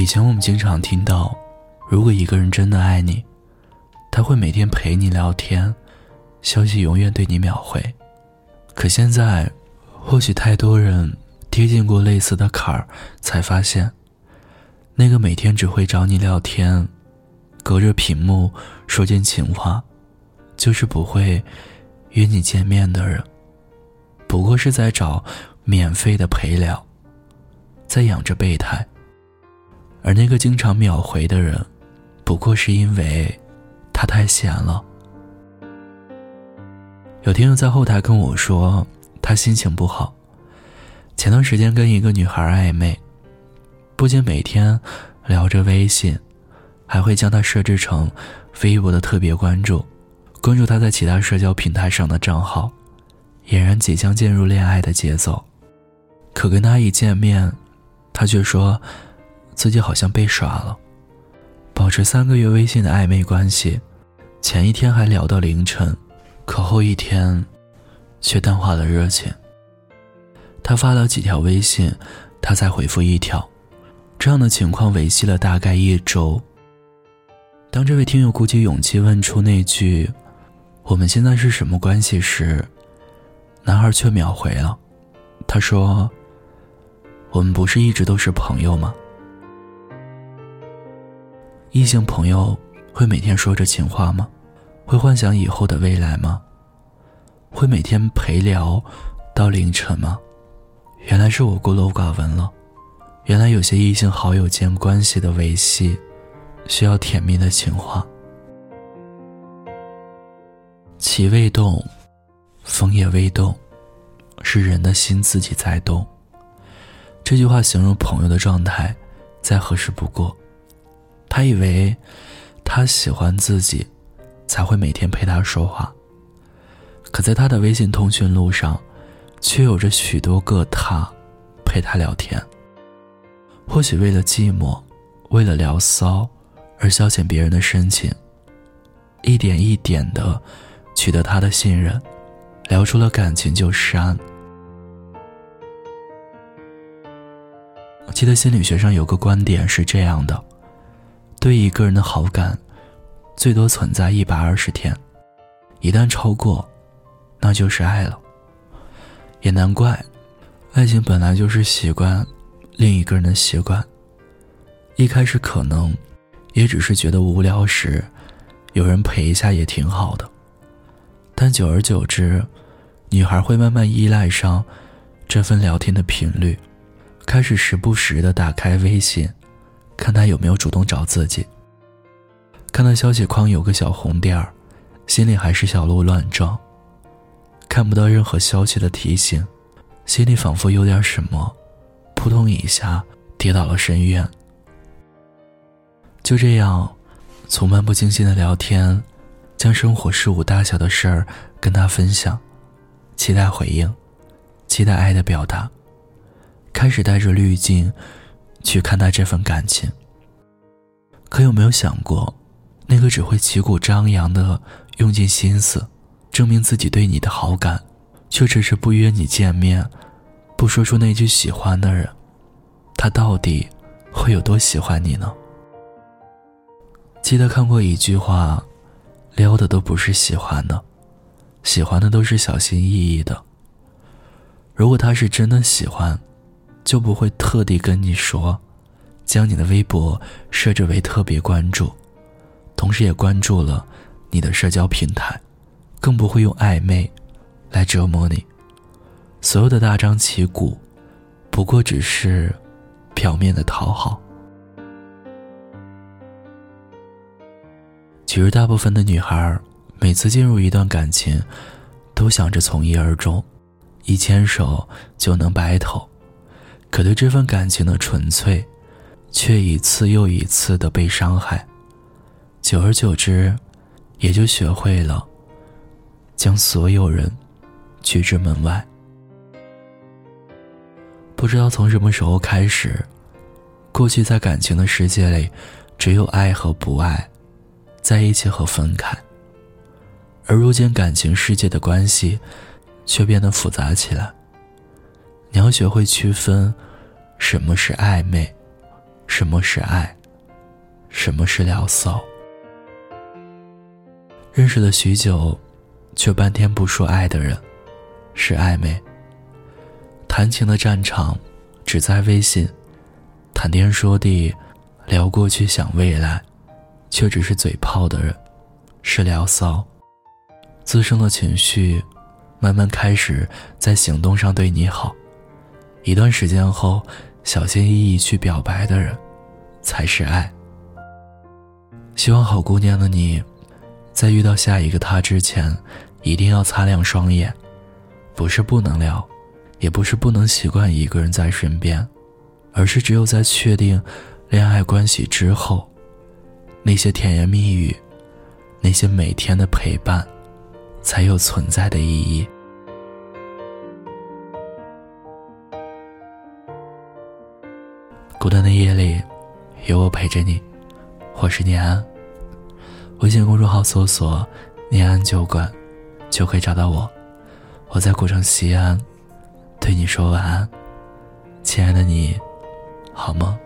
以前我们经常听到，如果一个人真的爱你，他会每天陪你聊天，消息永远对你秒回。可现在，或许太多人贴近过类似的坎儿，才发现，那个每天只会找你聊天，隔着屏幕说尽情话，就是不会约你见面的人，不过是在找免费的陪聊，在养着备胎。而那个经常秒回的人，不过是因为他太闲了。有听友在后台跟我说，他心情不好。前段时间跟一个女孩暧昧，不仅每天聊着微信，还会将她设置成微博的特别关注，关注她在其他社交平台上的账号，俨然即将进入恋爱的节奏。可跟他一见面，他却说自己好像被耍了。保持三个月微信的暧昧关系，前一天还聊到凌晨。可后一天，却淡化了热情。他发了几条微信，他才回复一条。这样的情况维系了大概一周。当这位听友鼓起勇气问出那句“我们现在是什么关系”时，男孩却秒回了。他说：“我们不是一直都是朋友吗？”异性朋友会每天说着情话吗？会幻想以后的未来吗？会每天陪聊到凌晨吗？原来是我孤陋寡闻了。原来有些异性好友间关系的维系，需要甜蜜的情话。其未动，风也未动，是人的心自己在动。这句话形容朋友的状态，再合适不过。他以为，他喜欢自己。才会每天陪他说话。可在他的微信通讯录上，却有着许多个他陪他聊天。或许为了寂寞，为了聊骚，而消遣别人的深情，一点一点的取得他的信任，聊出了感情就删。我记得心理学上有个观点是这样的：对一个人的好感。最多存在一百二十天，一旦超过，那就是爱了。也难怪，爱情本来就是习惯另一个人的习惯。一开始可能也只是觉得无聊时，有人陪一下也挺好的。但久而久之，女孩会慢慢依赖上这份聊天的频率，开始时不时的打开微信，看他有没有主动找自己。看到消息框有个小红点儿，心里还是小鹿乱撞。看不到任何消息的提醒，心里仿佛有点什么，扑通一下跌到了深渊。就这样，从漫不经心的聊天，将生活事物大小的事儿跟他分享，期待回应，期待爱的表达，开始带着滤镜去看待这份感情。可有没有想过？那个只会旗鼓张扬的用尽心思，证明自己对你的好感，却只是不约你见面，不说出那句喜欢的人，他到底会有多喜欢你呢？记得看过一句话，撩的都不是喜欢的，喜欢的都是小心翼翼的。如果他是真的喜欢，就不会特地跟你说，将你的微博设置为特别关注。同时也关注了你的社交平台，更不会用暧昧来折磨你。所有的大张旗鼓，不过只是表面的讨好。其实，大部分的女孩每次进入一段感情，都想着从一而终，一牵手就能白头。可对这份感情的纯粹，却一次又一次的被伤害。久而久之，也就学会了将所有人拒之门外。不知道从什么时候开始，过去在感情的世界里，只有爱和不爱，在一起和分开。而如今感情世界的关系，却变得复杂起来。你要学会区分，什么是暧昧，什么是爱，什么是聊骚。认识了许久，却半天不说爱的人，是暧昧。谈情的战场，只在微信，谈天说地，聊过去想未来，却只是嘴炮的人，是聊骚。滋生的情绪，慢慢开始在行动上对你好，一段时间后，小心翼翼去表白的人，才是爱。希望好姑娘的你。在遇到下一个他之前，一定要擦亮双眼，不是不能聊，也不是不能习惯一个人在身边，而是只有在确定恋爱关系之后，那些甜言蜜语，那些每天的陪伴，才有存在的意义。单的夜里，有我陪着你，我是念安。微信公众号搜索“念安酒馆”，就可以找到我。我在古城西安，对你说晚安，亲爱的你，好吗？